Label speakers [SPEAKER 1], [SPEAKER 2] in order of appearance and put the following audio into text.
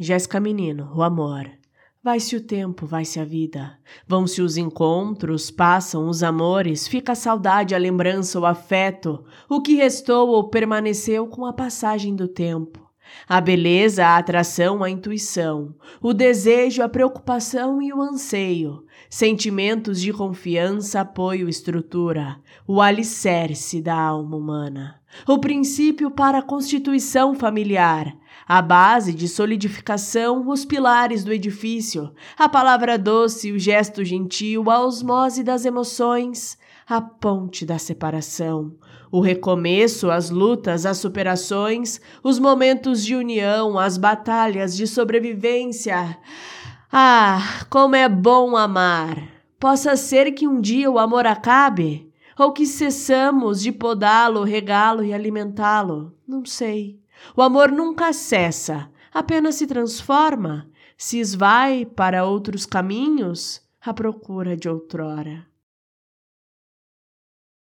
[SPEAKER 1] Jéssica Menino, o amor. Vai-se o tempo, vai-se a vida. Vão-se os encontros, passam os amores, fica a saudade, a lembrança, o afeto. O que restou ou permaneceu com a passagem do tempo. A beleza, a atração, a intuição, o desejo, a preocupação e o anseio, sentimentos de confiança, apoio, estrutura, o alicerce da alma humana, o princípio para a constituição familiar, a base de solidificação, os pilares do edifício, a palavra doce, o gesto gentil, a osmose das emoções, a ponte da separação, o recomeço, as lutas, as superações, os momentos de união, as batalhas de sobrevivência. Ah, como é bom amar! Possa ser que um dia o amor acabe, ou que cessamos de podá-lo, regá-lo e alimentá-lo. Não sei. O amor nunca cessa, apenas se transforma, se esvai para outros caminhos à procura de outrora.